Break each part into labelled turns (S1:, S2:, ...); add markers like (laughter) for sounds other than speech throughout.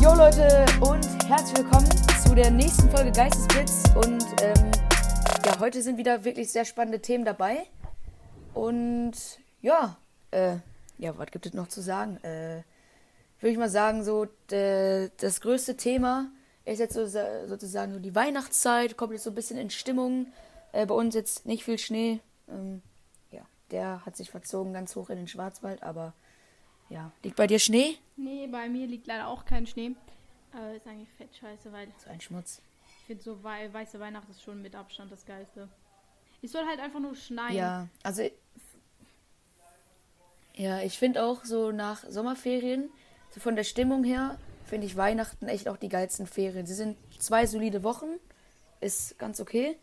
S1: Jo Leute und herzlich willkommen zu der nächsten Folge Geistesblitz und ähm, ja, heute sind wieder wirklich sehr spannende Themen dabei und ja, äh, ja, was gibt es noch zu sagen? Äh, würde ich mal sagen, so das größte Thema ist jetzt so, sozusagen so die Weihnachtszeit, kommt jetzt so ein bisschen in Stimmung. Äh, bei uns jetzt nicht viel Schnee. Ähm, ja, der hat sich verzogen ganz hoch in den Schwarzwald, aber ja. Liegt bei dir Schnee?
S2: Nee, bei mir liegt leider auch kein Schnee. Aber ist eigentlich fett scheiße, weil.
S1: So ein Schmutz.
S2: Ich finde so wei weiße Weihnacht ist schon mit Abstand das Geilste. Es soll halt einfach nur schneien.
S1: Ja, also. Ja, ich finde auch so nach Sommerferien, so von der Stimmung her, finde ich Weihnachten echt auch die geilsten Ferien. Sie sind zwei solide Wochen, ist ganz okay.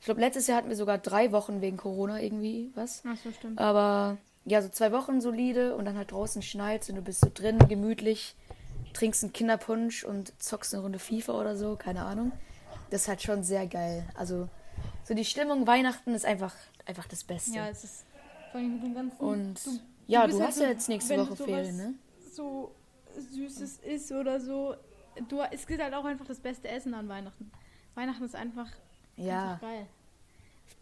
S1: Ich glaube, letztes Jahr hatten wir sogar drei Wochen wegen Corona irgendwie was.
S2: Ach so, stimmt.
S1: Aber ja, so zwei Wochen solide und dann halt draußen schneit und du bist so drin, gemütlich, trinkst einen Kinderpunsch und zockst eine Runde FIFA oder so, keine Ahnung. Das ist halt schon sehr geil. Also, so die Stimmung Weihnachten ist einfach, einfach das Beste.
S2: Ja, es ist vor allem mit dem ganzen.
S1: Und du, ja, du, du halt hast so, ja jetzt nächste Woche Ferien, ne?
S2: So Süßes ist oder so. Du, es gibt halt auch einfach das beste Essen an Weihnachten. Weihnachten ist einfach,
S1: ja.
S2: einfach geil.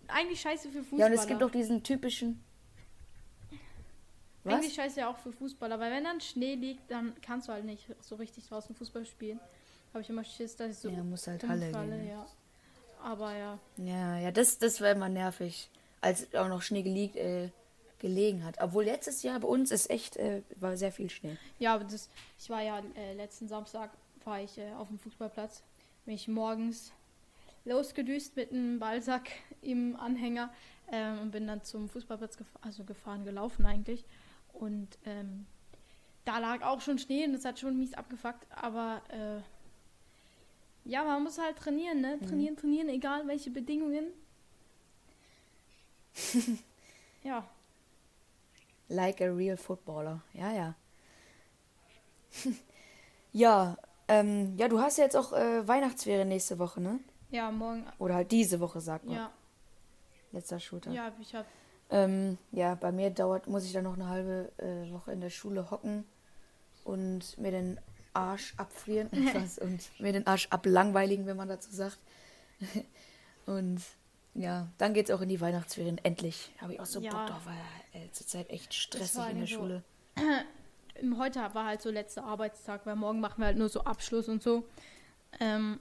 S2: Eigentlich scheiße für Fußballer.
S1: Ja, und es gibt auch diesen typischen
S2: was? Eigentlich scheiße ja auch für Fußballer, weil wenn dann Schnee liegt, dann kannst du halt nicht so richtig draußen Fußball spielen. Habe ich immer Schiss, dass ich so
S1: ja, muss halt Halle gehen.
S2: ja. Aber ja.
S1: Ja, ja, das, das war immer nervig, als auch noch Schnee geliegt, äh, gelegen hat. Obwohl letztes Jahr bei uns ist echt, äh, war sehr viel Schnee.
S2: Ja, aber das, ich war ja äh, letzten Samstag, war ich äh, auf dem Fußballplatz. Bin ich morgens losgedüst mit einem Ballsack (laughs) im Anhänger ähm, und bin dann zum Fußballplatz gef also gefahren, gelaufen eigentlich. Und ähm, da lag auch schon Schnee und das hat schon mies abgefuckt. Aber äh, ja, man muss halt trainieren, ne? Mhm. Trainieren, mhm. trainieren, egal welche Bedingungen. (laughs) ja.
S1: Like a real footballer. Ja, ja. (laughs) ja, ähm, ja, du hast ja jetzt auch äh, Weihnachtsferien nächste Woche, ne?
S2: Ja, morgen.
S1: Oder halt diese Woche, sagt man.
S2: Ja.
S1: Letzter Shooter.
S2: Ja, ich habe
S1: ähm, ja, bei mir dauert, muss ich dann noch eine halbe äh, Woche in der Schule hocken und mir den Arsch abfrieren (laughs) etwas, und mir den Arsch ablangweiligen, wenn man dazu sagt. (laughs) und ja, dann geht es auch in die Weihnachtsferien. Endlich habe ich auch so ja. Bock drauf, weil äh, zurzeit echt stressig in der so Schule. (clears throat)
S2: Heute war halt so letzter Arbeitstag, weil morgen machen wir halt nur so Abschluss und so. Ähm,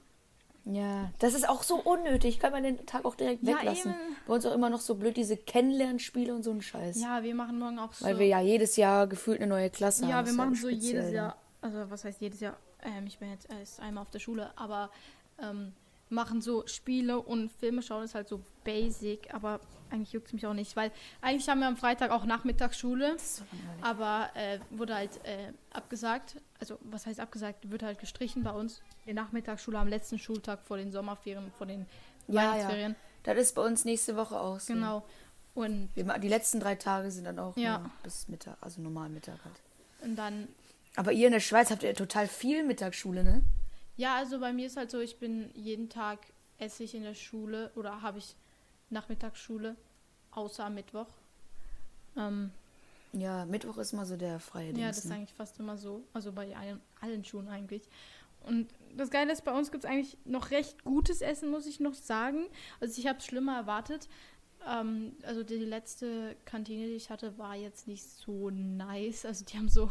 S1: ja, das ist auch so unnötig. Kann man den Tag auch direkt ja, weglassen. Eben. Bei uns auch immer noch so blöd diese Kennenlernspiele und so ein Scheiß.
S2: Ja, wir machen morgen auch so.
S1: Weil wir ja jedes Jahr gefühlt eine neue Klasse
S2: ja,
S1: haben.
S2: Ja, wir machen so jedes Jahr. Also, was heißt jedes Jahr? Ähm, ich bin jetzt erst einmal auf der Schule, aber ähm, machen so Spiele und Filme schauen ist halt so basic, aber eigentlich juckt es mich auch nicht, weil eigentlich haben wir am Freitag auch Nachmittagsschule, so aber äh, wurde halt äh, abgesagt. Also was heißt abgesagt? Wird halt gestrichen bei uns. Die Nachmittagsschule am letzten Schultag vor den Sommerferien, vor den ja, Weihnachtsferien. Ja.
S1: Das ist bei uns nächste Woche aus.
S2: Genau. Und
S1: die letzten drei Tage sind dann auch ja. bis Mittag, also normal Mittag halt.
S2: Und dann.
S1: Aber ihr in der Schweiz habt ihr total viel Mittagsschule, ne?
S2: Ja, also bei mir ist halt so, ich bin jeden Tag esse ich in der Schule oder habe ich Nachmittagsschule, außer am Mittwoch. Ähm,
S1: ja, Mittwoch ist mal so der freie
S2: Ja, das ist ne? eigentlich fast immer so. Also bei allen, allen Schulen eigentlich. Und das Geile ist, bei uns gibt es eigentlich noch recht gutes Essen, muss ich noch sagen. Also ich habe es schlimmer erwartet. Ähm, also die letzte Kantine, die ich hatte, war jetzt nicht so nice. Also die haben so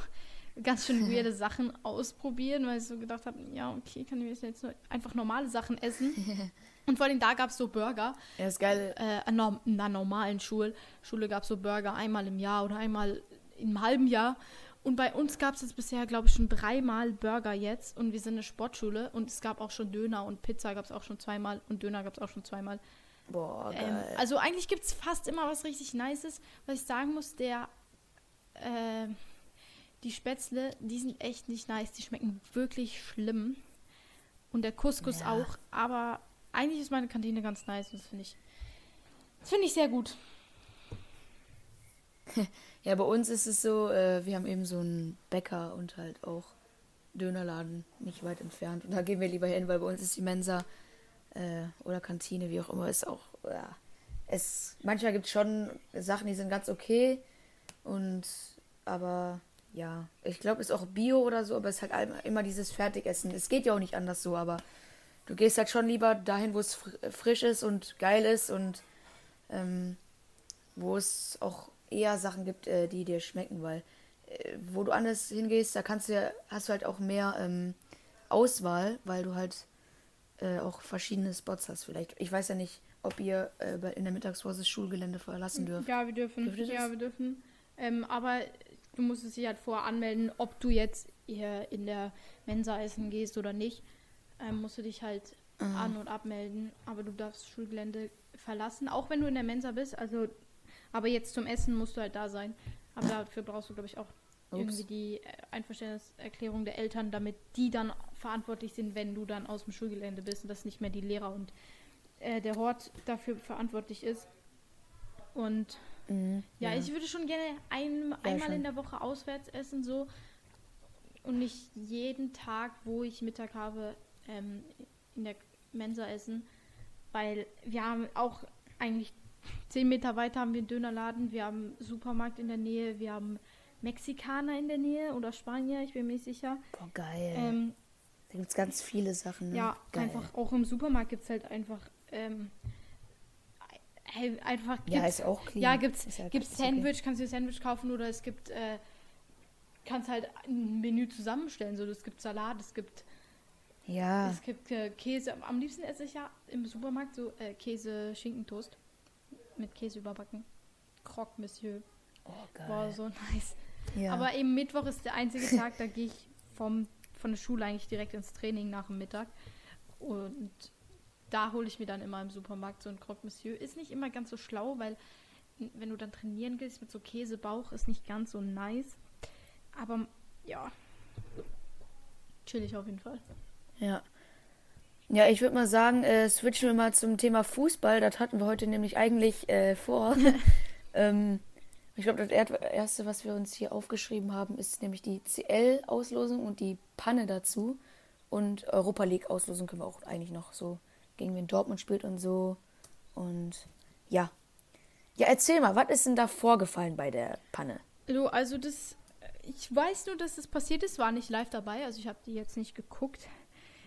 S2: ganz schön weirde (laughs) Sachen ausprobieren, weil ich so gedacht habe, ja, okay, kann ich jetzt nur einfach normale Sachen essen. (laughs) Und vor allem da gab es so Burger.
S1: Ja, ist geil.
S2: Äh, in einer normalen Schule, Schule gab es so Burger einmal im Jahr oder einmal im halben Jahr. Und bei uns gab es jetzt bisher, glaube ich, schon dreimal Burger jetzt. Und wir sind eine Sportschule. Und es gab auch schon Döner und Pizza gab es auch schon zweimal. Und Döner gab es auch schon zweimal.
S1: Boah, ähm, geil.
S2: Ähm, also eigentlich gibt es fast immer was richtig Nices. Was ich sagen muss, der... Äh, die Spätzle, die sind echt nicht nice. Die schmecken wirklich schlimm. Und der Couscous ja. auch. Aber eigentlich ist meine Kantine ganz nice. Und das finde ich. Das finde ich sehr gut. (laughs)
S1: ja, bei uns ist es so, äh, wir haben eben so einen Bäcker und halt auch Dönerladen nicht weit entfernt. Und da gehen wir lieber hin, weil bei uns ist die Mensa äh, oder Kantine, wie auch immer, ist auch, ja, es, manchmal gibt es schon Sachen, die sind ganz okay und, aber ja, ich glaube, ist auch Bio oder so, aber es ist halt immer dieses Fertigessen. Es geht ja auch nicht anders so, aber du gehst halt schon lieber dahin, wo es frisch ist und geil ist und ähm, wo es auch eher Sachen gibt, äh, die dir schmecken, weil äh, wo du anders hingehst, da kannst du ja, hast du halt auch mehr ähm, Auswahl, weil du halt äh, auch verschiedene Spots hast vielleicht. Ich weiß ja nicht, ob ihr äh, in der Mittagspause das Schulgelände verlassen dürft.
S2: Ja, wir dürfen. Ja, wir dürfen. Ähm, aber du musst es dich halt vorher anmelden, ob du jetzt hier in der Mensa essen gehst oder nicht. Ähm, musst du dich halt mhm. an- und abmelden. Aber du darfst Schulgelände verlassen, auch wenn du in der Mensa bist. Also, aber jetzt zum Essen musst du halt da sein. Aber dafür brauchst du, glaube ich, auch Ups. irgendwie die äh, Einverständniserklärung der Eltern, damit die dann verantwortlich sind, wenn du dann aus dem Schulgelände bist und dass nicht mehr die Lehrer und äh, der Hort dafür verantwortlich ist. Und mhm, ja, ja, ich würde schon gerne ein, einmal schon. in der Woche auswärts essen, so. Und nicht jeden Tag, wo ich Mittag habe, ähm, in der Mensa essen. Weil wir haben auch eigentlich zehn Meter weiter haben wir einen Dönerladen, wir haben einen Supermarkt in der Nähe, wir haben Mexikaner in der Nähe oder Spanier, ich bin mir nicht sicher.
S1: Boah, geil. Ähm, da gibt es ganz viele Sachen.
S2: Ne? Ja, geil. einfach auch im Supermarkt gibt es halt einfach ähm, einfach
S1: ja ist auch clean.
S2: ja gibt's ja gibt's Sandwich okay. kannst du dir Sandwich kaufen oder es gibt äh, kannst halt ein Menü zusammenstellen. So es gibt Salat es gibt
S1: ja.
S2: es gibt äh, Käse. Am liebsten esse ich ja im Supermarkt so äh, Käse Schinkentoast mit Käse überbacken. Croque Monsieur.
S1: Oh geil.
S2: Boah, so nice. Ja. aber eben Mittwoch ist der einzige (laughs) Tag da gehe ich vom von der Schule eigentlich direkt ins Training nach dem Mittag. Und da hole ich mir dann immer im Supermarkt so ein Croque Monsieur. Ist nicht immer ganz so schlau, weil wenn du dann trainieren gehst mit so Käsebauch, ist nicht ganz so nice. Aber ja, chillig auf jeden Fall.
S1: Ja. Ja, ich würde mal sagen, äh, switchen wir mal zum Thema Fußball. Das hatten wir heute nämlich eigentlich äh, vor. (laughs) ähm, ich glaube, das erste, was wir uns hier aufgeschrieben haben, ist nämlich die CL-Auslosung und die Panne dazu. Und Europa League-Auslosung können wir auch eigentlich noch so gegen wen Dortmund spielt und so. Und ja. Ja, erzähl mal, was ist denn da vorgefallen bei der Panne?
S2: Du, also das, ich weiß nur, dass das passiert ist, war nicht live dabei, also ich habe die jetzt nicht geguckt.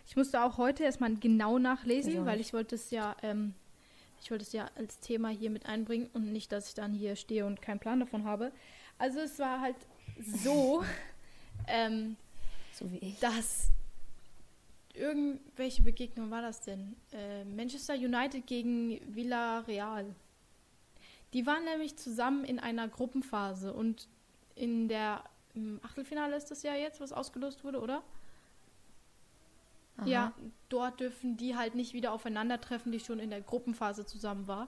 S2: Ich musste auch heute erstmal genau nachlesen, ich weil ich wollte es ja, ähm, ich wollte es ja als Thema hier mit einbringen und nicht, dass ich dann hier stehe und keinen Plan davon habe. Also es war halt so, (laughs) ähm,
S1: so wie ich.
S2: dass irgendwelche Begegnung war das denn? Äh, Manchester United gegen Villarreal. Die waren nämlich zusammen in einer Gruppenphase und in der im Achtelfinale ist das ja jetzt, was ausgelost wurde, oder? Aha. Ja, dort dürfen die halt nicht wieder aufeinandertreffen, die schon in der Gruppenphase zusammen war.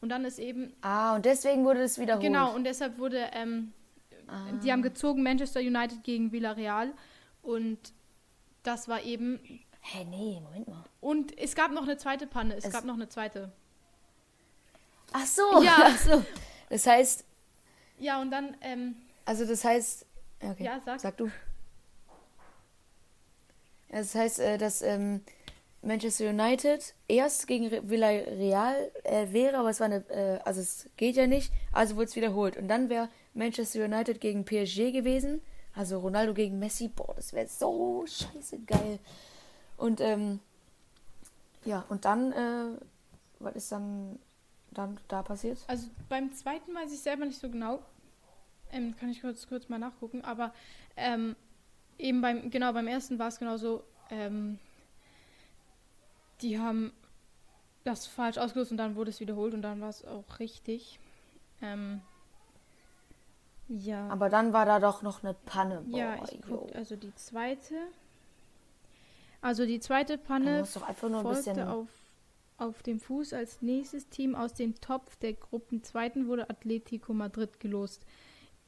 S2: Und dann ist eben.
S1: Ah, und deswegen wurde es wiederholt.
S2: Genau, und deshalb wurde, ähm, ah. die haben gezogen Manchester United gegen Villarreal und das war eben.
S1: Hä, hey, nee, Moment mal.
S2: Und es gab noch eine zweite Panne. Es, es gab noch eine zweite.
S1: Ach so. Ja. (laughs) Ach so. Das heißt.
S2: Ja, und dann. Ähm,
S1: also, das heißt. Okay.
S2: Ja, sag.
S1: Sag du. Das heißt, äh, dass ähm, Manchester United erst gegen Villarreal äh, wäre, aber es war eine. Äh, also, es geht ja nicht. Also wurde es wiederholt. Und dann wäre Manchester United gegen PSG gewesen. Also Ronaldo gegen Messi, boah, das wäre so scheiße geil. Und ähm, ja, und dann, äh, was ist dann, dann da passiert?
S2: Also beim zweiten weiß ich selber nicht so genau. Ähm, kann ich kurz, kurz mal nachgucken, aber ähm, eben beim, genau, beim ersten war es genauso, ähm, die haben das falsch ausgelöst und dann wurde es wiederholt und dann war es auch richtig. Ähm, ja.
S1: Aber dann war da doch noch eine Panne.
S2: Boah, ja, ich guck, also die zweite. Also die zweite Panne folgte auf, auf dem Fuß als nächstes Team aus dem Topf der Gruppen zweiten wurde Atletico Madrid gelost.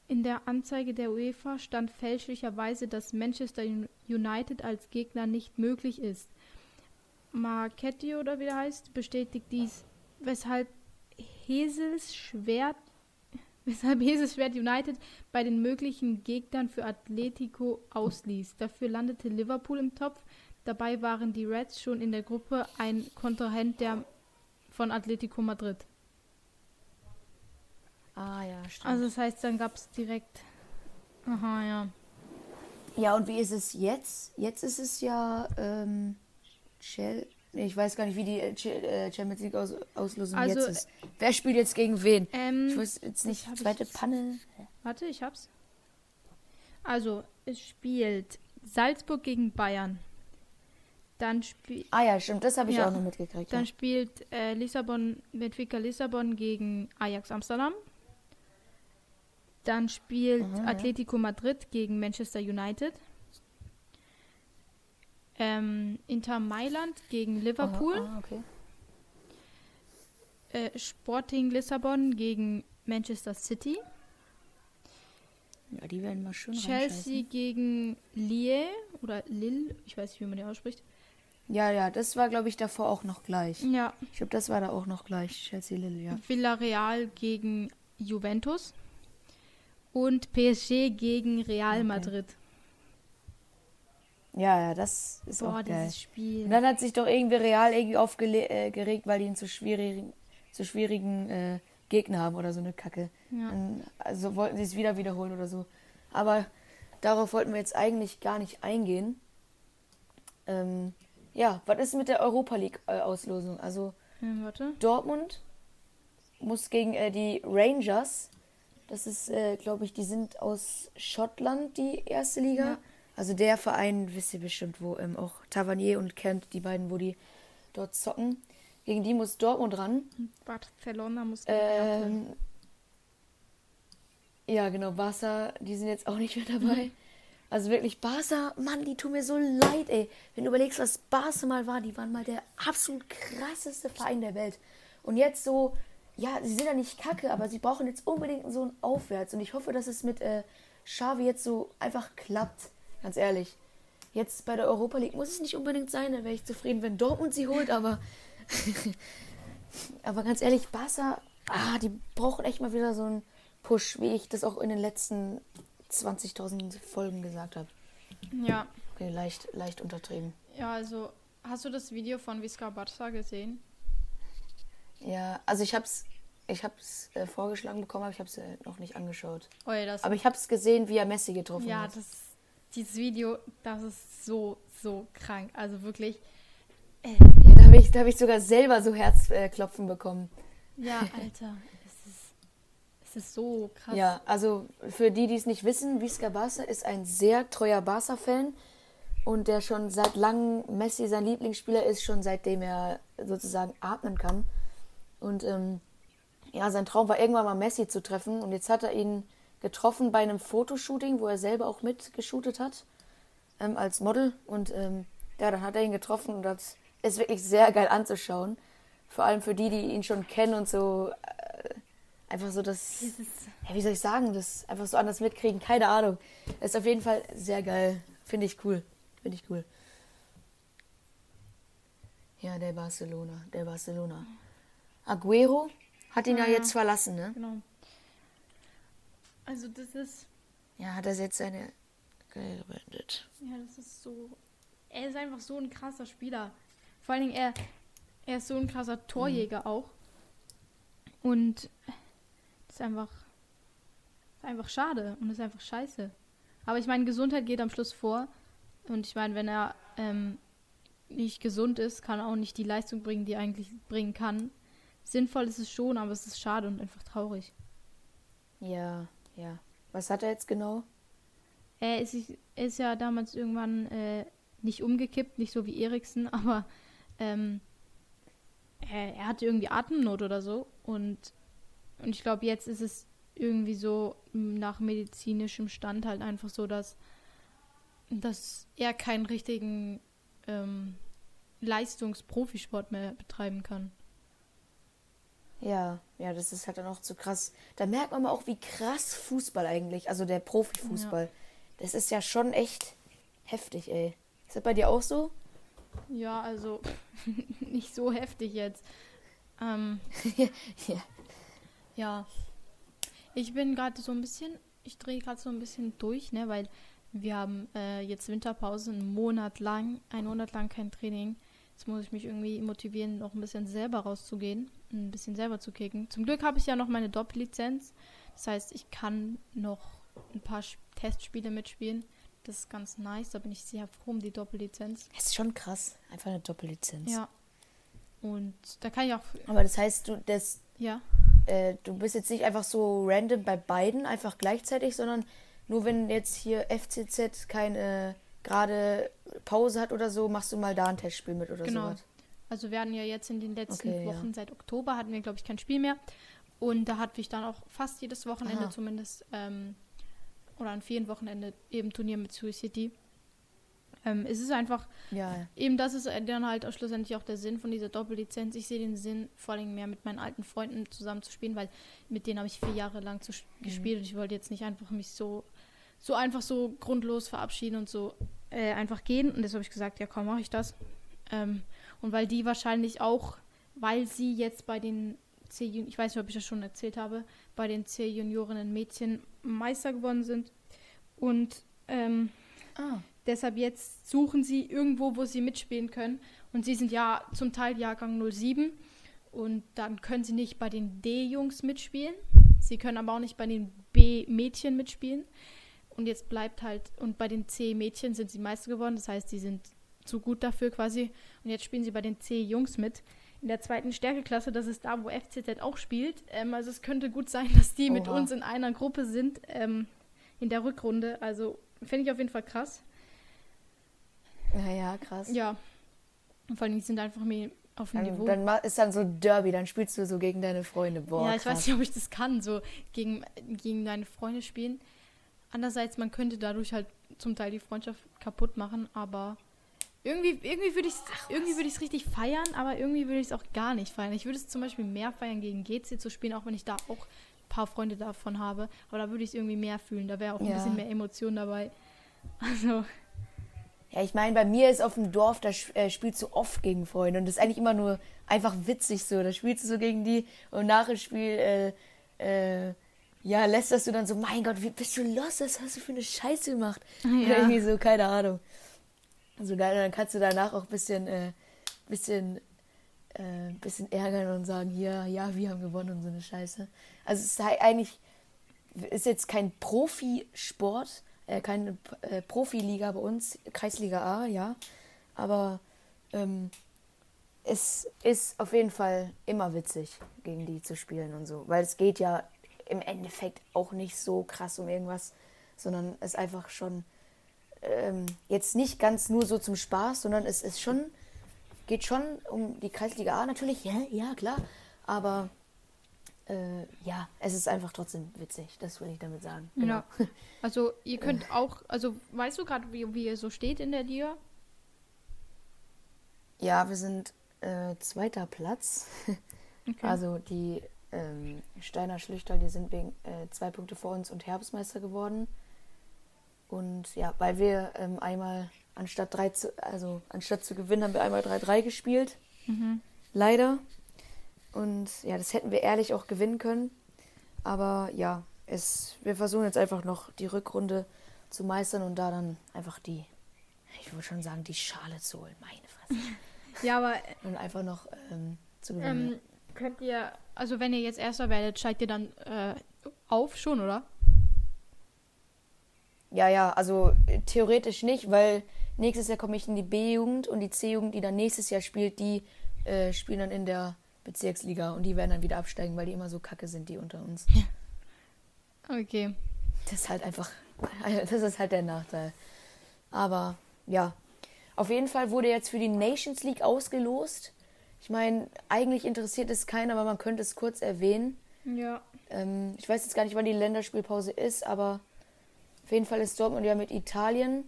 S2: In der Anzeige der UEFA stand fälschlicherweise, dass Manchester United als Gegner nicht möglich ist. Marchetti oder wie der heißt, bestätigt dies, weshalb Hesels Schwert weshalb Jesus Schwert United bei den möglichen Gegnern für Atletico ausließ. Dafür landete Liverpool im Topf. Dabei waren die Reds schon in der Gruppe ein Kontrahent der von Atletico Madrid.
S1: Ah ja, stimmt.
S2: Also das heißt, dann gab es direkt Aha, ja.
S1: Ja, und wie ist es jetzt? Jetzt ist es ja ähm, nee, ich weiß gar nicht, wie die äh, äh, Champions League Aus Auslosung
S2: Also,
S1: jetzt ist. Wer spielt jetzt gegen wen?
S2: Ähm,
S1: ich weiß jetzt nicht.
S2: ich
S1: Zweite
S2: jetzt-
S1: Panne.
S2: Warte, ich hab's. Also, es spielt Salzburg gegen Bayern. Dann, spiel,
S1: Ah ja, stimmt, das habe ich
S2: Ja.
S1: auch noch mitgekriegt.
S2: dann
S1: Ja.
S2: spielt äh, Lissabon, Benfica Lissabon gegen Ajax Amsterdam. Dann spielt
S1: Aha, ja.
S2: Atletico Madrid gegen Manchester United. Ähm, Inter Mailand gegen Liverpool.
S1: Ah, okay.
S2: Äh, Sporting Lissabon gegen Manchester City.
S1: Ja, die werden mal schön
S2: Chelsea gegen Lille oder Lille, ich weiß nicht, wie man die ausspricht.
S1: Ja, ja, das war, glaube ich, davor auch noch gleich.
S2: Ja,
S1: Ich glaube, das war da auch noch gleich. Chelsea Lille, ja.
S2: Villarreal gegen Juventus und PSG gegen Real
S1: Okay.
S2: Madrid.
S1: Ja, ja, das ist
S2: Boah,
S1: auch geil.
S2: dieses Spiel.
S1: Und dann hat sich doch irgendwie Real irgendwie aufgeregt, äh, weil die einen zu schwierigen, zu schwierigen äh, Gegner haben oder so eine Kacke.
S2: Ja.
S1: Dann, also wollten sie es wieder wiederholen oder so. Aber darauf wollten wir jetzt eigentlich gar nicht eingehen. Ähm, ja, was ist mit der Europa League äh, Auslosung? Also
S2: Ähm, warte.
S1: Dortmund muss gegen äh, die Rangers. Das ist, äh, glaube ich, die sind aus Schottland, die erste Liga.
S2: Ja.
S1: Also der Verein, wisst ihr bestimmt, wo ähm, auch Tavernier und Kent, die beiden, wo die dort zocken. Gegen die muss Dortmund ran.
S2: Barcelona muss.
S1: Ähm, ja, genau, Barca, die sind jetzt auch nicht mehr dabei. Also wirklich, Barca, Mann, die tun mir so leid, ey. Wenn du überlegst, was Barca mal war, die waren mal der absolut krasseste Verein der Welt. Und jetzt so, ja, sie sind ja nicht kacke, aber sie brauchen jetzt unbedingt so ein Aufwärts. Und ich hoffe, dass es mit äh, Xavi jetzt so einfach klappt. Ganz ehrlich. Jetzt bei der Europa League muss es nicht unbedingt sein, da wäre ich zufrieden, wenn Dortmund sie holt, aber (laughs) aber ganz ehrlich, Barca, ah, die brauchen echt mal wieder so einen Push, wie ich das auch in den letzten 20.000 Folgen gesagt habe.
S2: Ja.
S1: Okay, leicht, leicht untertrieben.
S2: ja, also hast du das Video von Visca Barca gesehen?
S1: Ja, also ich hab's, ich hab's äh, vorgeschlagen bekommen, aber ich hab's äh, noch nicht angeschaut.
S2: Oh, ja, das,
S1: Aber ich hab's gesehen, wie er Messi getroffen
S2: ja,
S1: hat.
S2: das, dieses Video, das ist so, so krank. Also wirklich,
S1: Ja, da habe ich, da hab ich sogar selber so Herzklopfen bekommen.
S2: ja, Alter, es ist, es ist so krass.
S1: Ja, also für die, die es nicht wissen, Visca Barca ist ein sehr treuer Barca-Fan und der schon seit langem Messi sein Lieblingsspieler ist, schon seitdem er sozusagen atmen kann. Und ähm, ja, sein Traum war irgendwann mal Messi zu treffen und jetzt hat er ihn getroffen bei einem Fotoshooting, wo er selber auch mitgeshootet hat ähm, als Model und ähm, ja, dann hat er ihn getroffen und das ist wirklich sehr geil anzuschauen. Vor allem für die, die ihn schon kennen und so äh, einfach so das ja, wie soll ich sagen, das einfach so anders mitkriegen, keine Ahnung. Ist auf jeden Fall sehr geil. Finde ich cool. Finde ich cool. Ja, der Barcelona, der Barcelona. Aguero hat ihn ja
S2: ja.
S1: jetzt verlassen, ne?
S2: genau. Also das ist,
S1: Ja, hat er jetzt seine Karriere beendet.
S2: ja, das ist so, er ist einfach so ein krasser Spieler. Vor allen Dingen, er, er ist so ein krasser Torjäger auch. Und das ist einfach, ist einfach schade und ist einfach scheiße. Aber ich meine, Gesundheit geht am Schluss vor. Und ich meine, wenn er ähm, nicht gesund ist, kann er auch nicht die Leistung bringen, die er eigentlich bringen kann. Sinnvoll ist es schon, aber es ist schade und einfach traurig.
S1: Ja, ja. Was hat er jetzt genau?
S2: Er ist, ist ja damals irgendwann äh, nicht umgekippt, nicht so wie Eriksen, (laughs) aber ähm, er, er hatte irgendwie Atemnot oder so. Und, und ich glaube, jetzt ist es irgendwie so nach medizinischem Stand halt einfach so, dass, dass er keinen richtigen ähm, Leistungsprofisport mehr betreiben kann.
S1: Ja, ja, das ist halt dann auch zu krass. Da merkt man mal auch, wie krass Fußball eigentlich, also der Profifußball. Das ist ja schon echt heftig, ey. Ist das bei dir auch so?
S2: Ja, also (laughs) nicht so heftig jetzt. Ähm, (laughs)
S1: ja.
S2: Ja. Ich bin gerade so ein bisschen, ich drehe gerade so ein bisschen durch, ne, weil wir haben äh, jetzt Winterpause, einen Monat lang, einen Monat lang kein Training. Jetzt muss ich mich irgendwie motivieren, noch ein bisschen selber rauszugehen, ein bisschen selber zu kicken. Zum Glück habe ich ja noch meine Doppellizenz. Das heißt, ich kann noch ein paar Testspiele mitspielen. Das ist ganz nice. Da bin ich sehr froh um die Doppellizenz.
S1: Das ist schon krass. Einfach eine Doppellizenz.
S2: Ja. Und da kann ich auch.
S1: Aber das heißt, du, das,
S2: ja.
S1: Äh, du bist jetzt nicht einfach so random bei beiden, einfach gleichzeitig, sondern nur wenn jetzt hier FCZ keine gerade Pause hat oder so, machst du mal da ein Testspiel mit oder
S2: genau.
S1: sowas.
S2: Also wir hatten ja jetzt in den letzten
S1: Okay, ja.
S2: Wochen, seit Oktober hatten wir, glaube ich, kein Spiel mehr. Und da hatte ich dann auch fast jedes Wochenende
S1: Aha.
S2: zumindest, ähm, oder an vielen Wochenende eben Turnier mit Suicide. Ähm, es ist einfach,
S1: Ja,
S2: eben das ist dann halt auch schlussendlich auch der Sinn von dieser Doppellizenz. Ich sehe den Sinn, vor allem mehr mit meinen alten Freunden zusammen zu spielen, weil mit denen habe ich vier Jahre lang zu,
S1: Mhm.
S2: gespielt und ich wollte jetzt nicht einfach mich so, so einfach so grundlos verabschieden und so äh, einfach gehen. Und deshalb habe ich gesagt, ja komm, mache ich das. Ähm, und weil die wahrscheinlich auch, weil sie jetzt bei den C, ich weiß nicht, ob ich das schon erzählt habe, bei den C-Juniorinnen Mädchen Meister geworden sind. Und ähm,
S1: Ah.
S2: Deshalb jetzt suchen sie irgendwo, wo sie mitspielen können. Und sie sind ja zum Teil Jahrgang 07. Und dann können sie nicht bei den D-Jungs mitspielen. Sie können aber auch nicht bei den B-Mädchen mitspielen. Und jetzt bleibt halt, und bei den C-Mädchen sind sie Meister geworden. Das heißt, sie sind zu gut dafür quasi. Und jetzt spielen sie bei den C-Jungs mit. In der zweiten Stärkeklasse, das ist da, wo FCZ auch spielt. Ähm, also es könnte gut sein, dass die mit
S1: Oha.
S2: uns in einer Gruppe sind ähm, in der Rückrunde. Also finde ich auf jeden Fall krass.
S1: Ja, ja, krass.
S2: Ja. Und vor allem, die sind einfach mehr auf dem
S1: Dann,
S2: Niveau.
S1: dann ist dann so Derby, dann spielst du so gegen deine Freunde. Boah,
S2: ja, ich
S1: krass.
S2: weiß nicht, ob ich das kann, so gegen, gegen deine Freunde spielen. Andererseits, man könnte dadurch halt zum Teil die Freundschaft kaputt machen, aber irgendwie, irgendwie würde ich es richtig feiern, aber irgendwie würde ich es auch gar nicht feiern. Ich würde es zum Beispiel mehr feiern, gegen GC zu spielen, auch wenn ich da auch ein paar Freunde davon habe. Aber da würde ich es irgendwie mehr fühlen. Da wäre auch ein
S1: Ja.
S2: bisschen mehr Emotion dabei. (laughs) Also,
S1: Ja, ich meine, bei mir ist auf dem Dorf, da äh, spielst du oft gegen Freunde und das ist eigentlich immer nur einfach witzig so. Da spielst du so gegen die und nach dem Spiel, äh, äh, ja, lästerst du dann so, mein Gott, wie bist du los? Was hast du für eine Scheiße gemacht? Oder (laughs)
S2: Ja.
S1: irgendwie so, keine Ahnung. So, dann, kannst du danach auch ein bisschen, äh, bisschen, äh, bisschen ärgern und sagen, ja, ja, wir haben gewonnen und so eine Scheiße. Also es ist halt eigentlich, ist jetzt kein Profisport, äh, keine äh, Profiliga bei uns, Kreisliga A, ja. Aber ähm, es ist auf jeden Fall immer witzig, gegen die zu spielen und so. Weil es geht ja im Endeffekt auch nicht so krass um irgendwas, sondern es ist einfach schon ähm, jetzt nicht ganz nur so zum Spaß, sondern es ist schon, geht schon um die Kreisliga A natürlich, ja, ja, klar. Aber äh, ja, es ist einfach trotzdem witzig, das will ich damit sagen. Genau.
S2: ja. (laughs) Also, ihr könnt auch, also, weißt du gerade, wie, wie ihr so steht in der Liga?
S1: Ja, wir sind äh, zweiter Platz. (laughs)
S2: Okay.
S1: Also die ähm, Steiner Schlüchter, die sind wegen äh, zwei Punkte vor uns und Herbstmeister geworden. Und ja, weil wir ähm, einmal anstatt drei zu, also anstatt zu gewinnen, haben wir einmal 3-3 gespielt.
S2: Mhm.
S1: Leider. Und ja, das hätten wir ehrlich auch gewinnen können. Aber ja, es, wir versuchen jetzt einfach noch die Rückrunde zu meistern und da dann einfach die, ich würde schon sagen, die Schale zu holen. Meine Fresse. (laughs)
S2: Ja, aber
S1: Und einfach noch ähm, zu gewinnen.
S2: ähm, könnt ihr, also wenn ihr jetzt Erster werdet, steigt ihr dann äh, auf schon, oder?
S1: Ja, ja, also äh, theoretisch nicht, weil nächstes Jahr komme ich in die B-Jugend und die C-Jugend, die dann nächstes Jahr spielt, die äh, spielen dann in der Bezirksliga und die werden dann wieder absteigen, weil die immer so kacke sind, die unter uns.
S2: Okay.
S1: Das ist halt einfach, (laughs) das ist halt der Nachteil. Aber ja, auf jeden Fall wurde jetzt für die Nations League ausgelost. Ich meine, eigentlich interessiert es keinen, aber man könnte es kurz erwähnen.
S2: Ja.
S1: Ähm, ich weiß jetzt gar nicht, wann die Länderspielpause ist, aber auf jeden Fall ist Dortmund ja mit Italien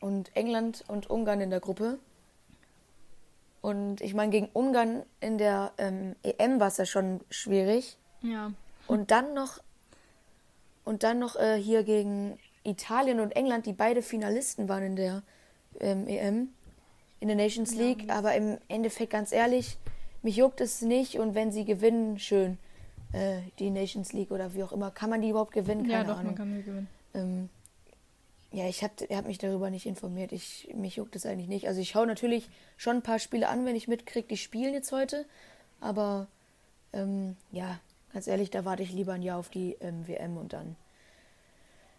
S1: und England und Ungarn in der Gruppe. Und ich meine, gegen Ungarn in der ähm, EM war es ja schon schwierig.
S2: Ja.
S1: Und dann noch und dann noch äh, hier gegen Italien und England, die beide Finalisten waren in der ähm, EM, in der Nations
S2: Ja,
S1: League.
S2: das-
S1: Aber im Endeffekt, ganz ehrlich, mich juckt es nicht. Und wenn sie gewinnen, schön. Äh, die Nations League oder wie auch immer. Kann man die überhaupt gewinnen?
S2: ja,
S1: Keine
S2: doch, man
S1: Ahnung.
S2: kann nur gewinnen.
S1: Ähm, ja, ich habe hab mich darüber nicht informiert. Ich, mich juckt es eigentlich nicht. Also ich schaue natürlich schon ein paar Spiele an, wenn ich mitkriege, die spielen jetzt heute. Aber ähm, ja, ganz ehrlich, da warte ich lieber ein Jahr auf die ähm, WM und dann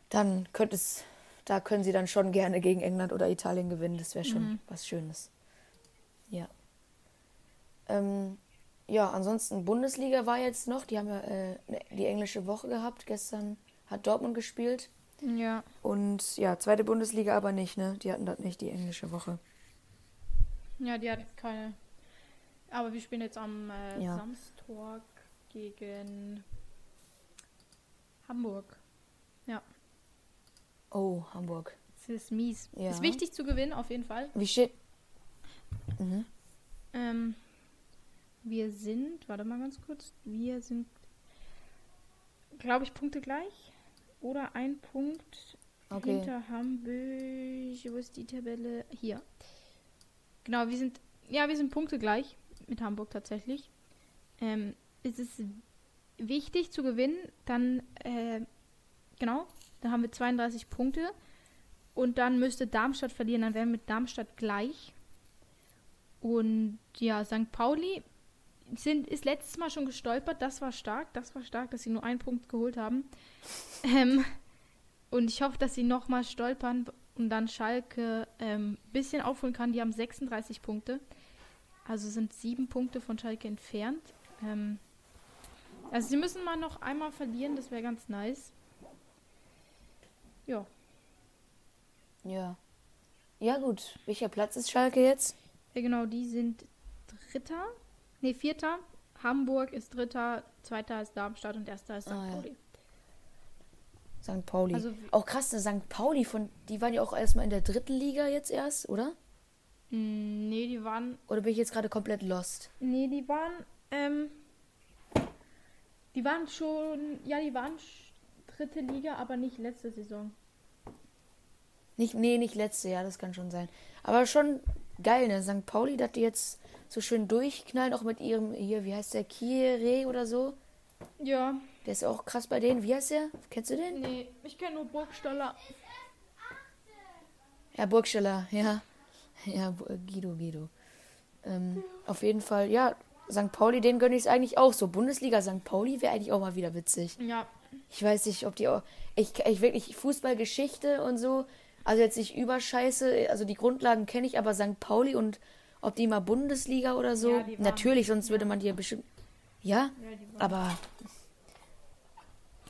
S1: dann könnte es, da können sie dann schon gerne gegen England oder Italien gewinnen. Das wäre schon
S2: Mhm.
S1: was Schönes. Ja. Ähm, ja, ansonsten Bundesliga war jetzt noch. Die haben ja äh, ne- die englische Woche gehabt. Gestern hat Dortmund gespielt.
S2: Ja.
S1: Und ja, zweite Bundesliga aber nicht, ne? Die hatten dort nicht die englische Woche.
S2: Ja, die hat keine. Aber wir spielen jetzt am äh,
S1: Ja.
S2: Samstag gegen Hamburg.
S1: Oh, Hamburg.
S2: Das ist mies.
S1: Ja.
S2: Ist wichtig zu gewinnen, auf jeden Fall.
S1: Wie steht. Mhm.
S2: Ähm, wir sind, warte mal ganz kurz, wir sind, glaube ich, Punkte gleich. Oder ein Punkt
S1: Okay.
S2: hinter Hamburg. Wo ist die Tabelle? Hier. Genau, wir sind, ja, wir sind Punkte gleich mit Hamburg tatsächlich. Ähm, es ist wichtig zu gewinnen, dann, äh, genau, da haben wir 32 Punkte. Und dann müsste Darmstadt verlieren, dann wären wir mit Darmstadt gleich. Und ja, St. Pauli sind, ist letztes Mal schon gestolpert. Das war stark. Das war stark, dass sie nur einen Punkt geholt haben. Ähm, und ich hoffe, dass sie nochmal stolpern und dann Schalke ein ähm, bisschen aufholen kann. Die haben 36 Punkte. Also sind sieben Punkte von Schalke entfernt. Ähm, also sie müssen mal noch einmal verlieren. Das wäre ganz nice. Ja.
S1: Ja. Ja, gut. Welcher Platz ist Schalke jetzt?
S2: Ja, genau, die sind Dritter. Ne, Vierter. Hamburg ist Dritter, Zweiter ist Darmstadt und Erster ist St.
S1: Ah, ja.
S2: Pauli.
S1: St. Pauli.
S2: Also,
S1: auch krass, ne, St. Pauli, von, die waren ja auch erstmal in der dritten Liga jetzt erst, oder?
S2: mh, nee, die waren,
S1: Oder bin ich jetzt gerade komplett lost?
S2: nee, die waren, ähm, die waren schon, ja, die waren dritte Liga, aber nicht letzte Saison.
S1: Nicht, nee, nicht letzte Jahr, das kann schon sein. Aber schon geil, ne? St. Pauli, dass die jetzt so schön durchknallen, auch mit ihrem, hier, wie heißt der, Kire oder so.
S2: Ja,
S1: Der ist auch krass bei denen. Wie heißt der? Kennst du den?
S2: nee, ich kenne nur Burgstaller.
S1: Ja, Burgstaller, ja. Ja, Bu- Guido, Guido. Ähm, auf jeden Fall, ja, St. Pauli, den gönne ich es eigentlich auch so. Bundesliga St. Pauli wäre eigentlich auch mal wieder witzig.
S2: Ja,
S1: Ich weiß nicht, ob die auch. Ich, ich wirklich Fußballgeschichte und so. Also jetzt nicht überscheiße. Also die Grundlagen kenne ich, aber St. Pauli und ob die mal Bundesliga oder so.
S2: Ja,
S1: Natürlich, sonst
S2: ja.
S1: würde man die ja bestimmt. Ja,
S2: ja,
S1: aber.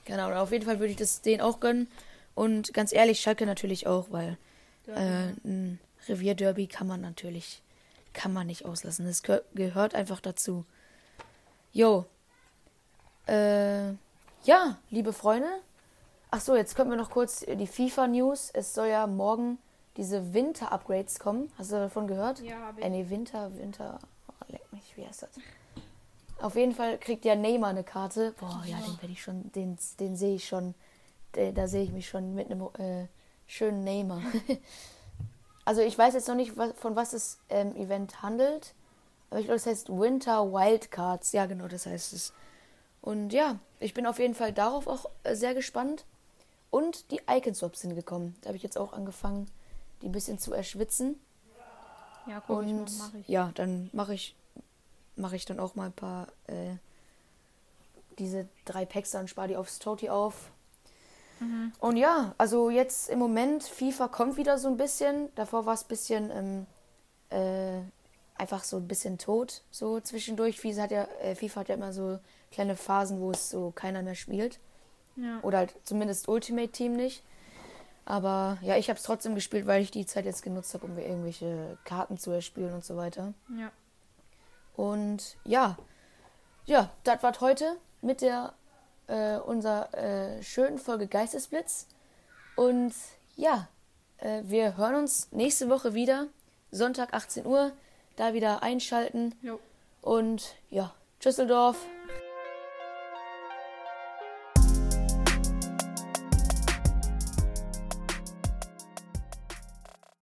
S1: Genau, auf jeden Fall würde ich das denen auch gönnen. Und ganz ehrlich, Schalke natürlich auch, weil äh, ein Revierderby kann man natürlich, kann man nicht auslassen. Das gehör- gehört einfach dazu. Jo. Äh, ja, liebe Freunde. Ach so, jetzt kommen wir noch kurz die FIFA-News. Es soll ja morgen diese Winter-Upgrades kommen. Hast du davon gehört?
S2: ja, hab
S1: Äh,
S2: ich.
S1: nee, Winter, Winter. Oh, leck mich, wie heißt das? Auf jeden Fall kriegt ja Neymar eine Karte. Boah, ja,
S2: Ja.
S1: den werde ich schon, den, den sehe ich schon. Da, da sehe ich mich schon mit einem äh, schönen Neymar. (laughs) also ich weiß jetzt noch nicht, was, von was das ähm, Event handelt. Aber ich glaube, das heißt Winter Wildcards. Ja, genau, das heißt es. Und ja, ich bin auf jeden Fall darauf auch äh, sehr gespannt. Und die Icon Swaps sind gekommen. Da habe ich jetzt auch angefangen, die ein bisschen zu erschwitzen.
S2: Ja, guck ich mal,
S1: Und
S2: mach ich.
S1: ja, dann mache ich, mache ich dann auch mal ein paar äh, diese drei Packs dann spare die aufs Toti auf.
S2: Mhm.
S1: Und ja, also jetzt im Moment, FIFA kommt wieder so ein bisschen. Davor war es ein bisschen ähm, äh, einfach so ein bisschen tot, so zwischendurch. FIFA hat ja, äh, FIFA hat ja immer so kleine Phasen, wo es so keiner mehr spielt.
S2: Ja.
S1: Oder halt zumindest Ultimate Team nicht. Aber ja, ich habe es trotzdem gespielt, weil ich die Zeit jetzt genutzt habe, um mir irgendwelche Karten zu erspielen und so weiter.
S2: ja.
S1: Und ja, ja, das war's heute mit der äh, unserer äh, schönen Folge Geistesblitz. Und ja, äh, wir hören uns nächste Woche wieder, Sonntag 18 Uhr, da wieder einschalten.
S2: Jo.
S1: Und ja, Düsseldorf,